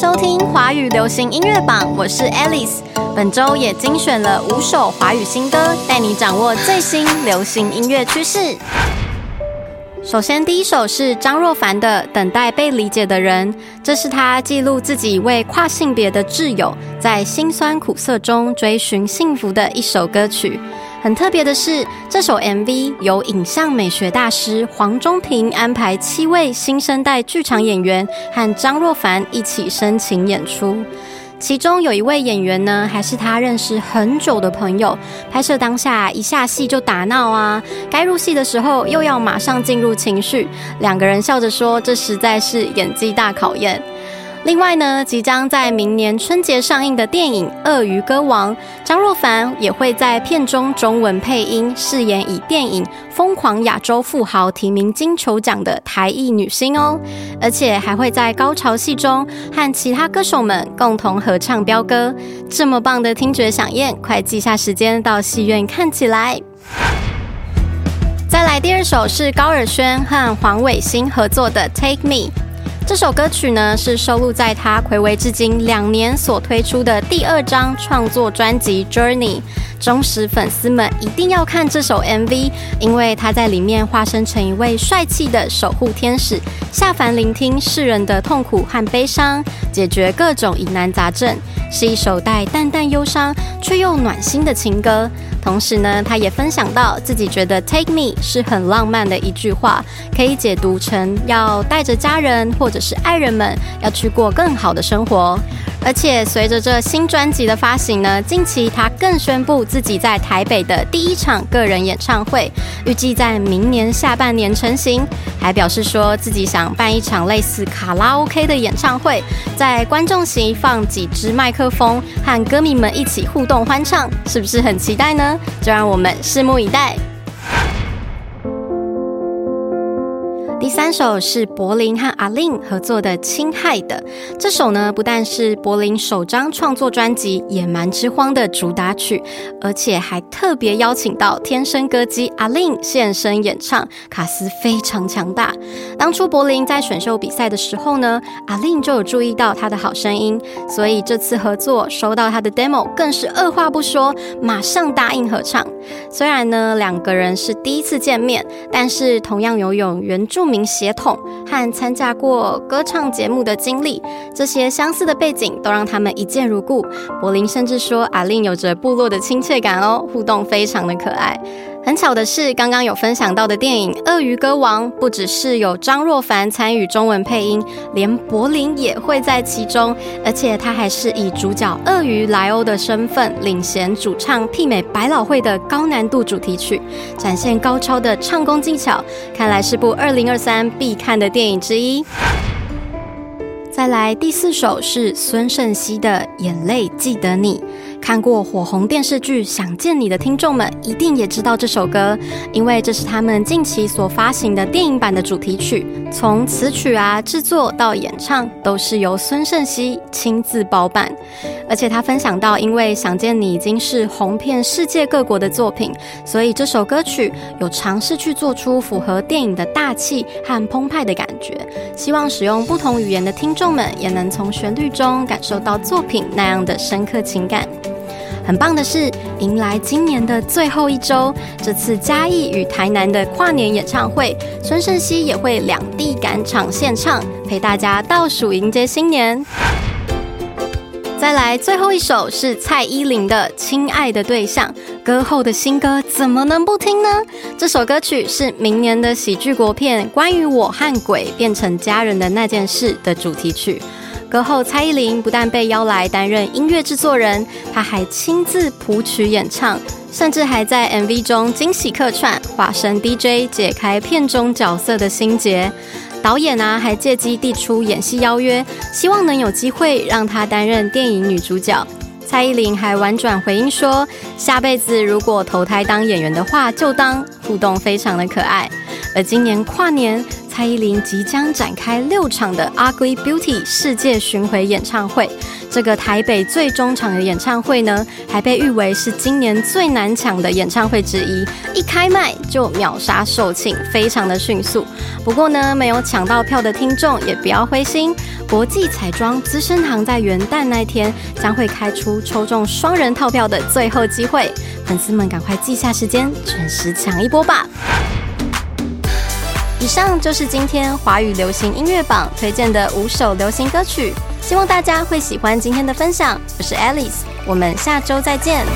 收听华语流行音乐榜，我是 Alice。本周也精选了五首华语新歌，带你掌握最新流行音乐趋势。首先，第一首是张若凡的《等待被理解的人》，这是他记录自己为跨性别的挚友在辛酸苦涩中追寻幸福的一首歌曲。很特别的是，这首 MV 由影像美学大师黄中平安排七位新生代剧场演员和张若凡一起深情演出。其中有一位演员呢，还是他认识很久的朋友。拍摄当下一下戏就打闹啊，该入戏的时候又要马上进入情绪，两个人笑着说：“这实在是演技大考验。”另外呢，即将在明年春节上映的电影《鳄鱼歌王》，张若凡也会在片中中文配音，饰演以电影《疯狂亚洲富豪》提名金球奖的台裔女星哦，而且还会在高潮戏中和其他歌手们共同合唱飙歌。这么棒的听觉响宴，快记下时间到戏院看起来。再来第二首是高尔宣和黄伟星合作的《Take Me》。这首歌曲呢，是收录在他暌违至今两年所推出的第二张创作专辑《Journey》。忠实粉丝们一定要看这首 MV，因为他在里面化身成一位帅气的守护天使，下凡聆听世人的痛苦和悲伤，解决各种疑难杂症，是一首带淡淡忧伤却又暖心的情歌。同时呢，他也分享到自己觉得 “Take me” 是很浪漫的一句话，可以解读成要带着家人或者是爱人们要去过更好的生活。而且随着这新专辑的发行呢，近期他更宣布自己在台北的第一场个人演唱会，预计在明年下半年成型。还表示说自己想办一场类似卡拉 OK 的演唱会，在在观众席放几支麦克风，和歌迷们一起互动欢唱，是不是很期待呢？就让我们拭目以待。第三首是柏林和阿令合作的《侵害的》。这首呢，不但是柏林首张创作专辑《野蛮之荒》的主打曲，而且还特别邀请到天生歌姬阿令现身演唱，卡斯非常强大。当初柏林在选秀比赛的时候呢，阿令就有注意到他的好声音，所以这次合作收到他的 demo，更是二话不说，马上答应合唱。虽然呢，两个人是第一次见面，但是同样拥有原著。名协统和参加过歌唱节目的经历，这些相似的背景都让他们一见如故。柏林甚至说阿令有着部落的亲切感哦，互动非常的可爱。很巧的是，刚刚有分享到的电影《鳄鱼歌王》，不只是有张若凡参与中文配音，连柏林也会在其中，而且他还是以主角鳄鱼莱欧的身份领衔主唱，媲美百老汇的高难度主题曲，展现高超的唱功技巧，看来是部二零二三必看的电影之一。再来第四首是孙盛熙的《眼泪记得你》。看过火红电视剧《想见你》的听众们，一定也知道这首歌，因为这是他们近期所发行的电影版的主题曲。从词曲啊制作到演唱，都是由孙盛熙亲自包办。而且他分享到，因为《想见你》已经是红遍世界各国的作品，所以这首歌曲有尝试去做出符合电影的大气和澎湃的感觉。希望使用不同语言的听众们，也能从旋律中感受到作品那样的深刻情感。很棒的是，迎来今年的最后一周，这次嘉义与台南的跨年演唱会，孙盛熙也会两地赶场献唱，陪大家倒数迎接新年。再来最后一首是蔡依林的《亲爱的对象》，歌后的新歌怎么能不听呢？这首歌曲是明年的喜剧国片《关于我和鬼变成家人的那件事》的主题曲。歌后蔡依林不但被邀来担任音乐制作人，她还亲自谱曲演唱，甚至还在 MV 中惊喜客串，化身 DJ 解开片中角色的心结。导演啊，还借机递出演戏邀约，希望能有机会让她担任电影女主角。蔡依林还婉转回应说：“下辈子如果投胎当演员的话，就当。”互动非常的可爱。而今年跨年，蔡依林即将展开六场的《Ugly Beauty》世界巡回演唱会。这个台北最终场的演唱会呢，还被誉为是今年最难抢的演唱会之一，一开卖就秒杀售罄，非常的迅速。不过呢，没有抢到票的听众也不要灰心，国际彩妆资生堂在元旦那天将会开出抽中双人套票的最后机会，粉丝们赶快记下时间，准时抢一波吧！以上就是今天华语流行音乐榜推荐的五首流行歌曲。希望大家会喜欢今天的分享，我是 Alice，我们下周再见。